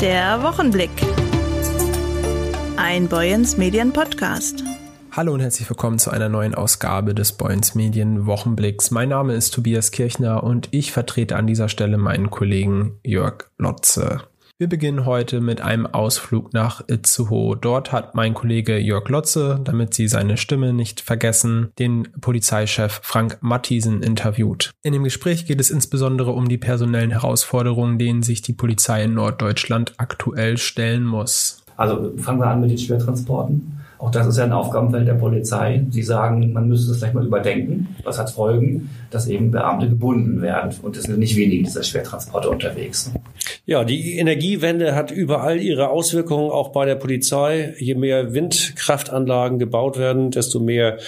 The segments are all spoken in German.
Der Wochenblick. Ein Boyens Medien Podcast. Hallo und herzlich willkommen zu einer neuen Ausgabe des Boyens Medien Wochenblicks. Mein Name ist Tobias Kirchner und ich vertrete an dieser Stelle meinen Kollegen Jörg Lotze. Wir beginnen heute mit einem Ausflug nach Itzehoe. Dort hat mein Kollege Jörg Lotze, damit Sie seine Stimme nicht vergessen, den Polizeichef Frank Mattiesen interviewt. In dem Gespräch geht es insbesondere um die personellen Herausforderungen, denen sich die Polizei in Norddeutschland aktuell stellen muss. Also fangen wir an mit den Schwertransporten. Auch das ist ja ein Aufgabenfeld der Polizei. Sie sagen, man müsste es vielleicht mal überdenken. Was hat Folgen? Dass eben Beamte gebunden werden. Und es sind nicht wenige dieser Schwertransporte unterwegs. Ja, die Energiewende hat überall ihre Auswirkungen, auch bei der Polizei. Je mehr Windkraftanlagen gebaut werden, desto mehr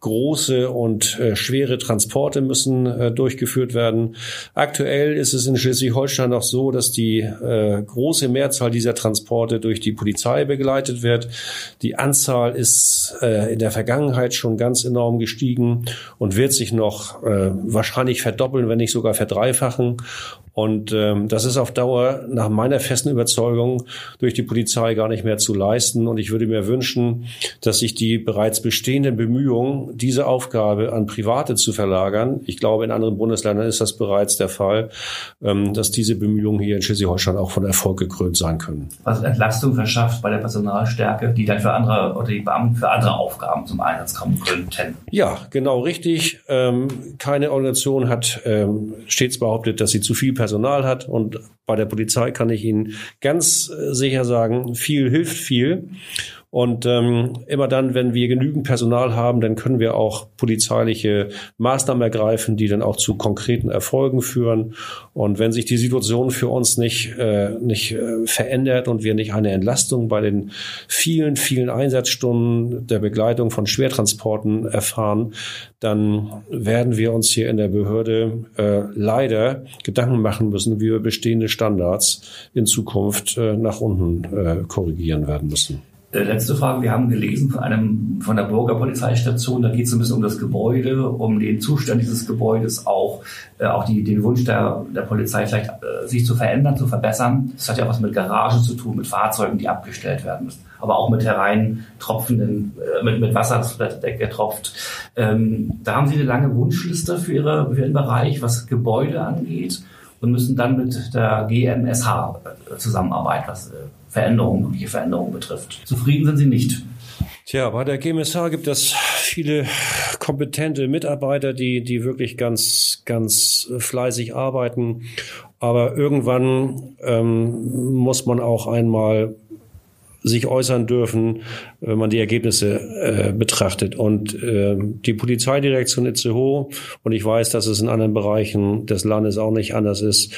große und äh, schwere Transporte müssen äh, durchgeführt werden. Aktuell ist es in Schleswig-Holstein noch so, dass die äh, große Mehrzahl dieser Transporte durch die Polizei begleitet wird. Die Anzahl ist äh, in der Vergangenheit schon ganz enorm gestiegen und wird sich noch äh, wahrscheinlich verdoppeln, wenn nicht sogar verdreifachen. Und ähm, das ist auf Dauer nach meiner festen Überzeugung durch die Polizei gar nicht mehr zu leisten. Und ich würde mir wünschen, dass sich die bereits bestehenden Bemühungen, diese Aufgabe an Private zu verlagern, ich glaube, in anderen Bundesländern ist das bereits der Fall, ähm, dass diese Bemühungen hier in Schleswig-Holstein auch von Erfolg gekrönt sein können. Was Entlastung verschafft bei der Personalstärke, die dann für andere oder die Beamten für andere Aufgaben zum Einsatz kommen könnten. Ja, genau richtig. Ähm, keine Organisation hat ähm, stets behauptet, dass sie zu viel Personal Personal hat. Und bei der Polizei kann ich Ihnen ganz äh, sicher sagen, viel hilft viel. Und ähm, immer dann, wenn wir genügend Personal haben, dann können wir auch polizeiliche Maßnahmen ergreifen, die dann auch zu konkreten Erfolgen führen. Und wenn sich die Situation für uns nicht, äh, nicht äh, verändert und wir nicht eine Entlastung bei den vielen, vielen Einsatzstunden der Begleitung von Schwertransporten erfahren, dann werden wir uns hier in der Behörde äh, leider Gedanken machen müssen, wie wir bestehende Standards in Zukunft äh, nach unten äh, korrigieren werden müssen. Äh, letzte Frage. Wir haben gelesen von einem, von der Bürgerpolizeistation. Da geht es ein bisschen um das Gebäude, um den Zustand dieses Gebäudes auch, äh, auch die, den Wunsch der, der Polizei vielleicht äh, sich zu verändern, zu verbessern. Das hat ja was mit Garagen zu tun, mit Fahrzeugen, die abgestellt werden müssen. Aber auch mit hereintropfenden, äh, mit, mit Wasser, das der Decke tropft. Ähm, da haben Sie eine lange Wunschliste für, Ihre, für Ihren Bereich, was Gebäude angeht und müssen dann mit der GMSH äh, zusammenarbeiten, was äh, Veränderungen, mögliche Veränderungen betrifft. Zufrieden sind Sie nicht. Tja, bei der GMSH gibt es viele kompetente Mitarbeiter, die, die wirklich ganz, ganz fleißig arbeiten. Aber irgendwann ähm, muss man auch einmal sich äußern dürfen, wenn man die Ergebnisse äh, betrachtet. Und äh, die Polizeidirektion Itzehoe, und ich weiß, dass es in anderen Bereichen des Landes auch nicht anders ist,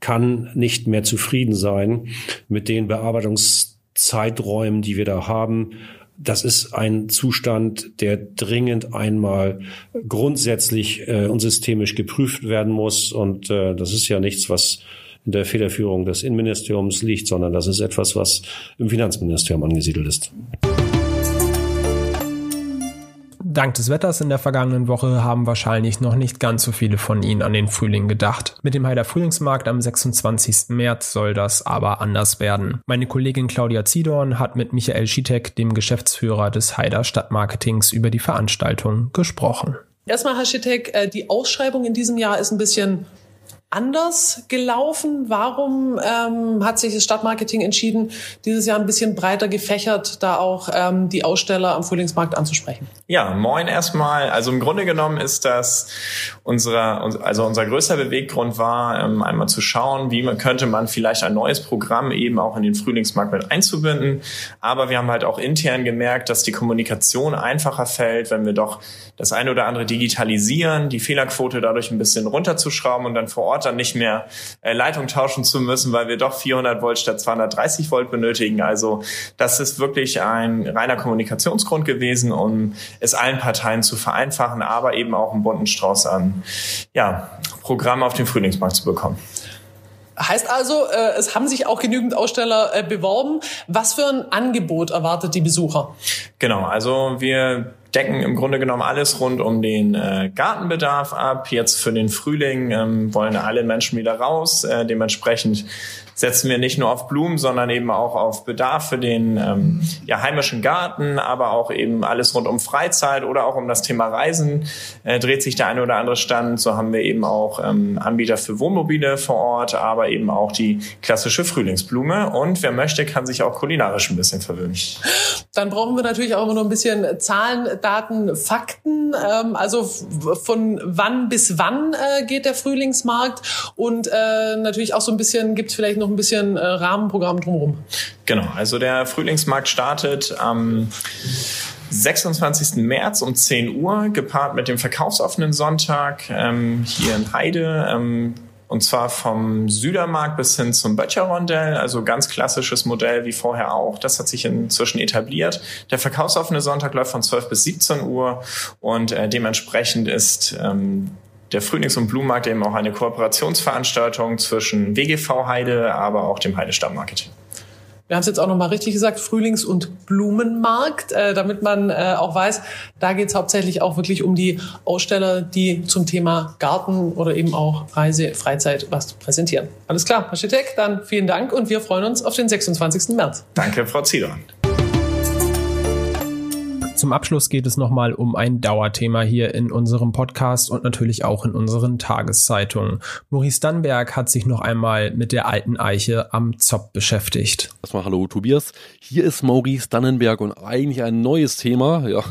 kann nicht mehr zufrieden sein mit den Bearbeitungszeiträumen, die wir da haben. Das ist ein Zustand, der dringend einmal grundsätzlich äh, und systemisch geprüft werden muss. Und äh, das ist ja nichts, was in der Federführung des Innenministeriums liegt, sondern das ist etwas, was im Finanzministerium angesiedelt ist. Dank des Wetters in der vergangenen Woche haben wahrscheinlich noch nicht ganz so viele von Ihnen an den Frühling gedacht. Mit dem Heider Frühlingsmarkt am 26. März soll das aber anders werden. Meine Kollegin Claudia Ziedorn hat mit Michael Schitek, dem Geschäftsführer des Heider Stadtmarketings, über die Veranstaltung gesprochen. Erstmal, Herr Schitek, äh, die Ausschreibung in diesem Jahr ist ein bisschen anders gelaufen? Warum ähm, hat sich das Stadtmarketing entschieden, dieses Jahr ein bisschen breiter gefächert, da auch ähm, die Aussteller am Frühlingsmarkt anzusprechen? Ja, moin erstmal. Also im Grunde genommen ist das unser, also unser größter Beweggrund war, ähm, einmal zu schauen, wie man, könnte man vielleicht ein neues Programm eben auch in den Frühlingsmarkt mit einzubinden. Aber wir haben halt auch intern gemerkt, dass die Kommunikation einfacher fällt, wenn wir doch das eine oder andere digitalisieren, die Fehlerquote dadurch ein bisschen runterzuschrauben und dann vor Ort dann nicht mehr äh, Leitung tauschen zu müssen, weil wir doch 400 Volt statt 230 Volt benötigen. Also das ist wirklich ein reiner Kommunikationsgrund gewesen, um es allen Parteien zu vereinfachen, aber eben auch einen bunten Strauß an ja, Programmen auf den Frühlingsmarkt zu bekommen. Heißt also, äh, es haben sich auch genügend Aussteller äh, beworben. Was für ein Angebot erwartet die Besucher? Genau, also wir decken im Grunde genommen alles rund um den äh, Gartenbedarf ab. Jetzt für den Frühling ähm, wollen alle Menschen wieder raus. Äh, dementsprechend setzen wir nicht nur auf Blumen, sondern eben auch auf Bedarf für den ähm, ja, heimischen Garten, aber auch eben alles rund um Freizeit oder auch um das Thema Reisen äh, dreht sich der eine oder andere Stand. So haben wir eben auch ähm, Anbieter für Wohnmobile vor Ort, aber eben auch die klassische Frühlingsblume. Und wer möchte, kann sich auch kulinarisch ein bisschen verwöhnen. Dann brauchen wir natürlich auch immer noch ein bisschen Zahlen, Daten, Fakten. Ähm, also von wann bis wann äh, geht der Frühlingsmarkt und äh, natürlich auch so ein bisschen gibt es vielleicht noch noch ein bisschen äh, Rahmenprogramm drumherum. Genau, also der Frühlingsmarkt startet am 26. März um 10 Uhr, gepaart mit dem verkaufsoffenen Sonntag ähm, hier in Heide. Ähm, und zwar vom Südermarkt bis hin zum Böttcher-Rondell, also ganz klassisches Modell wie vorher auch. Das hat sich inzwischen etabliert. Der verkaufsoffene Sonntag läuft von 12 bis 17 Uhr und äh, dementsprechend ist ähm, der Frühlings- und Blumenmarkt eben auch eine Kooperationsveranstaltung zwischen WGV Heide, aber auch dem Heide Stammmarketing. Wir haben es jetzt auch nochmal richtig gesagt, Frühlings- und Blumenmarkt, äh, damit man äh, auch weiß, da geht es hauptsächlich auch wirklich um die Aussteller, die zum Thema Garten oder eben auch Reise, Freizeit was präsentieren. Alles klar, Herr Schittek, dann vielen Dank und wir freuen uns auf den 26. März. Danke, Frau Ziedern. Zum Abschluss geht es nochmal um ein Dauerthema hier in unserem Podcast und natürlich auch in unseren Tageszeitungen. Maurice Dannberg hat sich noch einmal mit der alten Eiche am Zopp beschäftigt. Erstmal hallo Tobias. Hier ist Maurice Dannenberg und eigentlich ein neues Thema. Ja,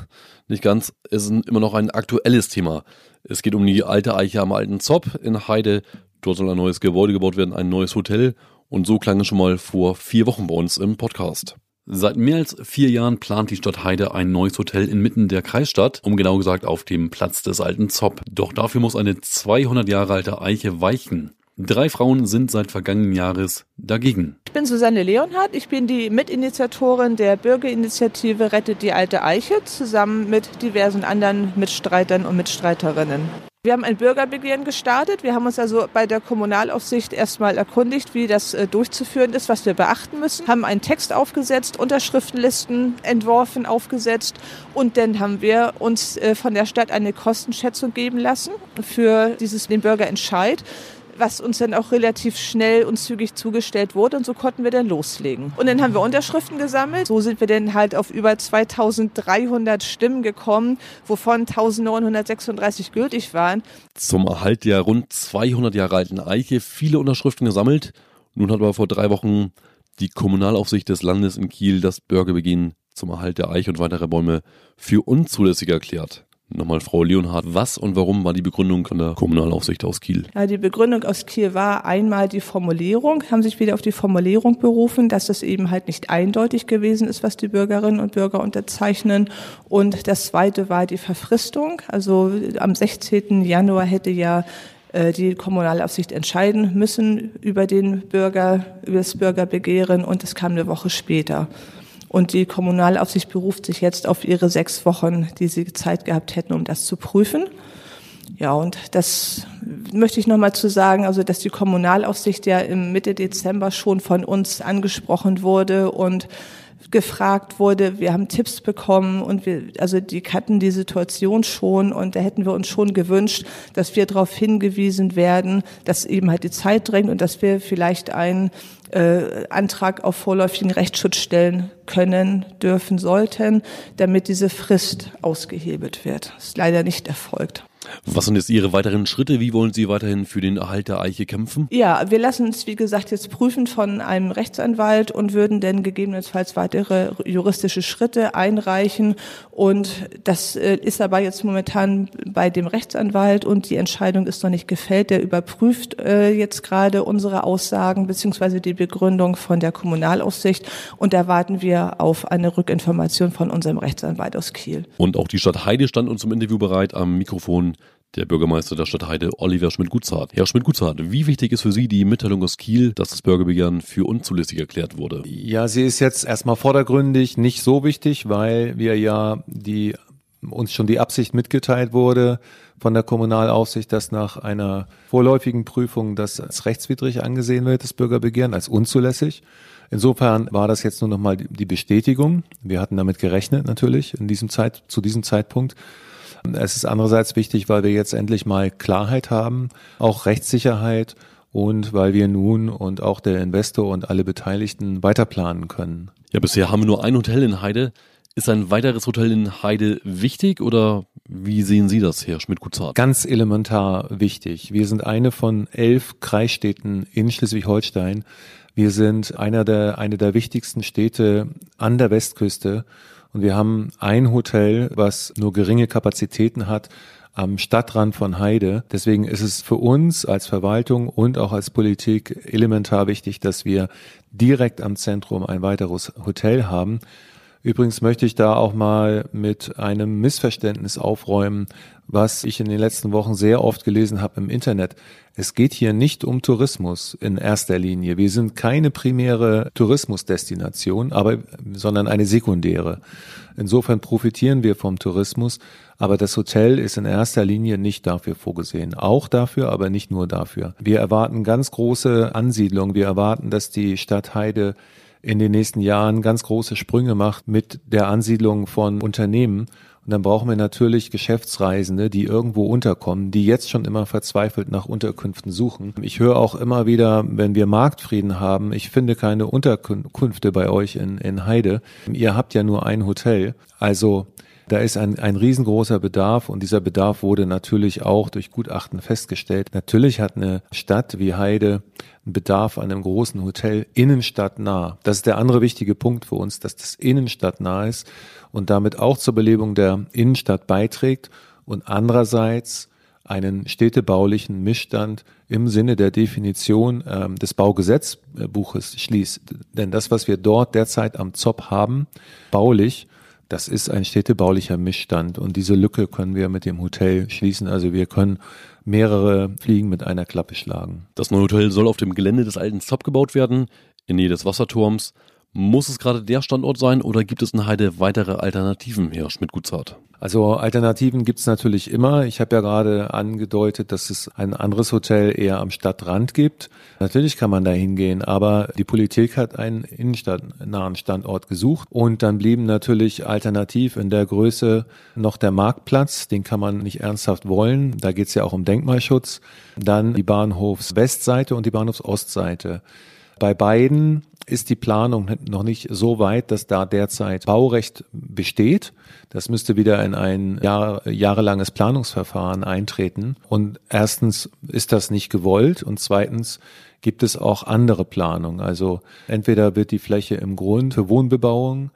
nicht ganz. Es ist immer noch ein aktuelles Thema. Es geht um die alte Eiche am alten Zopp in Heide. Dort soll ein neues Gebäude gebaut werden, ein neues Hotel. Und so klang es schon mal vor vier Wochen bei uns im Podcast. Seit mehr als vier Jahren plant die Stadt Heide ein neues Hotel inmitten der Kreisstadt, um genau gesagt auf dem Platz des alten Zopp. Doch dafür muss eine 200 Jahre alte Eiche weichen. Drei Frauen sind seit vergangenen Jahres dagegen. Ich bin Susanne Leonhardt. Ich bin die Mitinitiatorin der Bürgerinitiative Rettet die alte Eiche zusammen mit diversen anderen Mitstreitern und Mitstreiterinnen. Wir haben ein Bürgerbegehren gestartet. Wir haben uns also bei der Kommunalaufsicht erstmal erkundigt, wie das äh, durchzuführen ist, was wir beachten müssen, haben einen Text aufgesetzt, Unterschriftenlisten entworfen, aufgesetzt. Und dann haben wir uns äh, von der Stadt eine Kostenschätzung geben lassen für dieses den Bürgerentscheid was uns dann auch relativ schnell und zügig zugestellt wurde und so konnten wir dann loslegen. Und dann haben wir Unterschriften gesammelt. So sind wir dann halt auf über 2300 Stimmen gekommen, wovon 1936 gültig waren. Zum Erhalt der rund 200 Jahre alten Eiche viele Unterschriften gesammelt. Nun hat aber vor drei Wochen die Kommunalaufsicht des Landes in Kiel das Bürgerbegehen zum Erhalt der Eiche und weiterer Bäume für unzulässig erklärt. Nochmal Frau Leonhardt, was und warum war die Begründung an der Kommunalaufsicht aus Kiel? Ja, die Begründung aus Kiel war einmal die Formulierung, haben sich wieder auf die Formulierung berufen, dass es eben halt nicht eindeutig gewesen ist, was die Bürgerinnen und Bürger unterzeichnen. Und das zweite war die Verfristung. Also am 16. Januar hätte ja äh, die Kommunalaufsicht entscheiden müssen über den Bürger, über das Bürgerbegehren und es kam eine Woche später. Und die Kommunalaufsicht beruft sich jetzt auf ihre sechs Wochen, die sie Zeit gehabt hätten, um das zu prüfen. Ja, und das möchte ich nochmal zu sagen, also dass die Kommunalaufsicht ja im Mitte Dezember schon von uns angesprochen wurde und gefragt wurde, wir haben Tipps bekommen und wir, also die kannten die Situation schon und da hätten wir uns schon gewünscht, dass wir darauf hingewiesen werden, dass eben halt die Zeit drängt und dass wir vielleicht einen äh, Antrag auf vorläufigen Rechtsschutz stellen können, dürfen, sollten, damit diese Frist ausgehebelt wird. Das ist leider nicht erfolgt. Was sind jetzt Ihre weiteren Schritte? Wie wollen Sie weiterhin für den Erhalt der Eiche kämpfen? Ja, wir lassen uns, wie gesagt, jetzt prüfen von einem Rechtsanwalt und würden dann gegebenenfalls weitere juristische Schritte einreichen. Und das äh, ist aber jetzt momentan bei dem Rechtsanwalt und die Entscheidung ist noch nicht gefällt. Der überprüft äh, jetzt gerade unsere Aussagen beziehungsweise die Begründung von der Kommunalaufsicht. Und da warten wir auf eine Rückinformation von unserem Rechtsanwalt aus Kiel. Und auch die Stadt Heide stand uns zum Interview bereit am Mikrofon der Bürgermeister der Stadt Heide, Oliver Schmidt-Gutzhardt. Herr Schmidt-Gutzhardt, wie wichtig ist für Sie die Mitteilung aus Kiel, dass das Bürgerbegehren für unzulässig erklärt wurde? Ja, sie ist jetzt erstmal vordergründig nicht so wichtig, weil wir ja die uns schon die Absicht mitgeteilt wurde von der Kommunalaufsicht, dass nach einer vorläufigen Prüfung das als rechtswidrig angesehen wird, das Bürgerbegehren, als unzulässig. Insofern war das jetzt nur noch mal die Bestätigung. Wir hatten damit gerechnet natürlich in diesem Zeit, zu diesem Zeitpunkt. Es ist andererseits wichtig, weil wir jetzt endlich mal Klarheit haben, auch Rechtssicherheit und weil wir nun und auch der Investor und alle Beteiligten weiterplanen können. Ja, bisher haben wir nur ein Hotel in Heide. Ist ein weiteres Hotel in Heide wichtig oder wie sehen Sie das, Herr Schmidt-Gutzart? Ganz elementar wichtig. Wir sind eine von elf Kreisstädten in Schleswig-Holstein. Wir sind einer der, eine der wichtigsten Städte an der Westküste und wir haben ein Hotel, was nur geringe Kapazitäten hat am Stadtrand von Heide. Deswegen ist es für uns als Verwaltung und auch als Politik elementar wichtig, dass wir direkt am Zentrum ein weiteres Hotel haben. Übrigens möchte ich da auch mal mit einem Missverständnis aufräumen, was ich in den letzten Wochen sehr oft gelesen habe im Internet. Es geht hier nicht um Tourismus in erster Linie. Wir sind keine primäre Tourismusdestination, aber, sondern eine sekundäre. Insofern profitieren wir vom Tourismus, aber das Hotel ist in erster Linie nicht dafür vorgesehen. Auch dafür, aber nicht nur dafür. Wir erwarten ganz große Ansiedlung. Wir erwarten, dass die Stadt Heide in den nächsten Jahren ganz große Sprünge macht mit der Ansiedlung von Unternehmen. Und dann brauchen wir natürlich Geschäftsreisende, die irgendwo unterkommen, die jetzt schon immer verzweifelt nach Unterkünften suchen. Ich höre auch immer wieder, wenn wir Marktfrieden haben, ich finde keine Unterkünfte bei euch in, in Heide. Ihr habt ja nur ein Hotel. Also da ist ein, ein riesengroßer Bedarf und dieser Bedarf wurde natürlich auch durch Gutachten festgestellt. Natürlich hat eine Stadt wie Heide einen Bedarf an einem großen Hotel innenstadtnah. Das ist der andere wichtige Punkt für uns, dass das innenstadtnah ist und damit auch zur Belebung der Innenstadt beiträgt und andererseits einen städtebaulichen Missstand im Sinne der Definition äh, des Baugesetzbuches schließt. Denn das, was wir dort derzeit am ZOP haben, baulich, das ist ein städtebaulicher Missstand und diese Lücke können wir mit dem Hotel schließen. Also wir können mehrere Fliegen mit einer Klappe schlagen. Das neue Hotel soll auf dem Gelände des alten Zop gebaut werden, in Nähe des Wasserturms. Muss es gerade der Standort sein oder gibt es in Heide weitere Alternativen, Herr Schmidt-Gutzart? Also Alternativen gibt's natürlich immer. Ich habe ja gerade angedeutet, dass es ein anderes Hotel eher am Stadtrand gibt. Natürlich kann man da hingehen, aber die Politik hat einen innenstadtnahen Standort gesucht und dann blieben natürlich alternativ in der Größe noch der Marktplatz. Den kann man nicht ernsthaft wollen. Da geht's ja auch um Denkmalschutz. Dann die Bahnhofswestseite und die Bahnhofsostseite. Bei beiden ist die Planung noch nicht so weit, dass da derzeit Baurecht besteht. Das müsste wieder in ein Jahr, jahrelanges Planungsverfahren eintreten. Und erstens ist das nicht gewollt und zweitens gibt es auch andere Planungen. Also entweder wird die Fläche im Grund für Wohnbebauung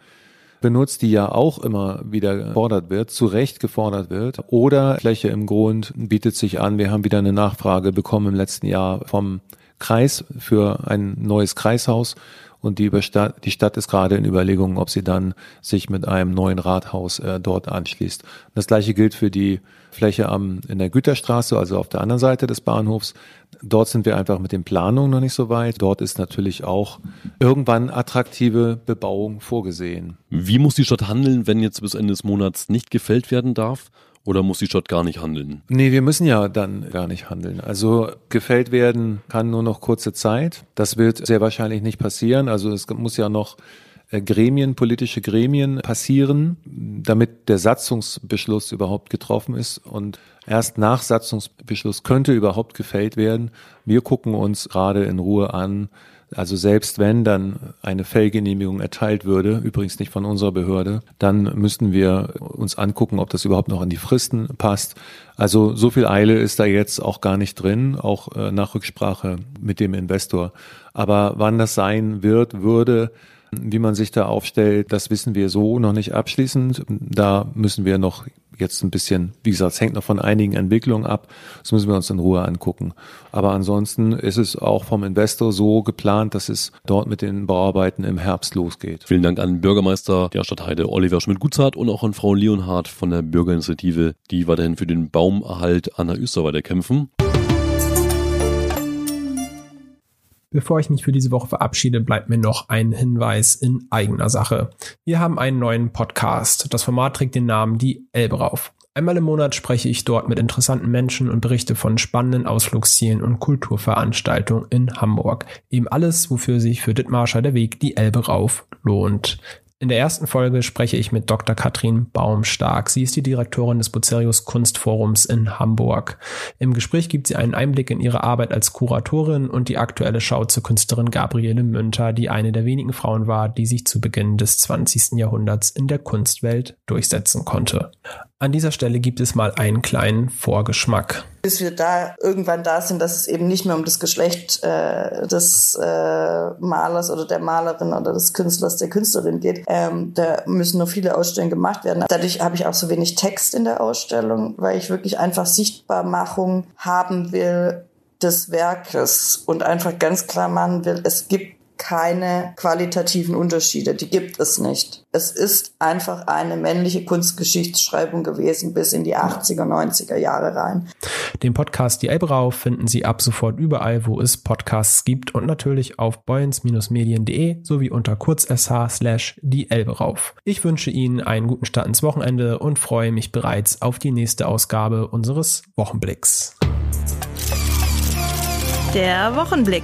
benutzt, die ja auch immer wieder gefordert wird, zu Recht gefordert wird. Oder Fläche im Grund bietet sich an. Wir haben wieder eine Nachfrage bekommen im letzten Jahr vom Kreis für ein neues Kreishaus und die, Stadt, die Stadt ist gerade in Überlegungen, ob sie dann sich mit einem neuen Rathaus äh, dort anschließt. Das gleiche gilt für die Fläche am, in der Güterstraße, also auf der anderen Seite des Bahnhofs. Dort sind wir einfach mit den Planungen noch nicht so weit. Dort ist natürlich auch irgendwann attraktive Bebauung vorgesehen. Wie muss die Stadt handeln, wenn jetzt bis Ende des Monats nicht gefällt werden darf? Oder muss die Stadt gar nicht handeln? Nee, wir müssen ja dann gar nicht handeln. Also gefällt werden kann nur noch kurze Zeit. Das wird sehr wahrscheinlich nicht passieren. Also es muss ja noch äh, Gremien, politische Gremien passieren, damit der Satzungsbeschluss überhaupt getroffen ist. Und erst nach Satzungsbeschluss könnte überhaupt gefällt werden. Wir gucken uns gerade in Ruhe an, also selbst wenn dann eine Fellgenehmigung erteilt würde, übrigens nicht von unserer Behörde, dann müssten wir uns angucken, ob das überhaupt noch an die Fristen passt. Also so viel Eile ist da jetzt auch gar nicht drin, auch äh, nach Rücksprache mit dem Investor. Aber wann das sein wird, würde, wie man sich da aufstellt, das wissen wir so noch nicht abschließend. Da müssen wir noch jetzt ein bisschen, wie gesagt, es hängt noch von einigen Entwicklungen ab. Das müssen wir uns in Ruhe angucken. Aber ansonsten ist es auch vom Investor so geplant, dass es dort mit den Bauarbeiten im Herbst losgeht. Vielen Dank an Bürgermeister der Stadt Heide Oliver Schmidt-Gutzart und auch an Frau Leonhardt von der Bürgerinitiative, die weiterhin für den Baumerhalt an der Österweide kämpfen. Bevor ich mich für diese Woche verabschiede, bleibt mir noch ein Hinweis in eigener Sache. Wir haben einen neuen Podcast. Das Format trägt den Namen Die Elbe rauf. Einmal im Monat spreche ich dort mit interessanten Menschen und berichte von spannenden Ausflugszielen und Kulturveranstaltungen in Hamburg. Eben alles, wofür sich für Dittmarscher der Weg die Elbe rauf lohnt. In der ersten Folge spreche ich mit Dr. Katrin Baumstark. Sie ist die Direktorin des Bucerius Kunstforums in Hamburg. Im Gespräch gibt sie einen Einblick in ihre Arbeit als Kuratorin und die aktuelle Schau zur Künstlerin Gabriele Münter, die eine der wenigen Frauen war, die sich zu Beginn des 20. Jahrhunderts in der Kunstwelt durchsetzen konnte. An dieser Stelle gibt es mal einen kleinen Vorgeschmack. Bis wir da irgendwann da sind, dass es eben nicht mehr um das Geschlecht äh, des äh, Malers oder der Malerin oder des Künstlers, der Künstlerin geht. Ähm, da müssen noch viele Ausstellungen gemacht werden. Dadurch habe ich auch so wenig Text in der Ausstellung, weil ich wirklich einfach Sichtbarmachung haben will des Werkes und einfach ganz klar machen will, es gibt keine qualitativen Unterschiede. Die gibt es nicht. Es ist einfach eine männliche Kunstgeschichtsschreibung gewesen bis in die 80er, 90er Jahre rein. Den Podcast Die Elbe rauf finden Sie ab sofort überall, wo es Podcasts gibt und natürlich auf boyens-medien.de sowie unter kurzsh slash die Elbe rauf. Ich wünsche Ihnen einen guten Start ins Wochenende und freue mich bereits auf die nächste Ausgabe unseres Wochenblicks. Der Wochenblick.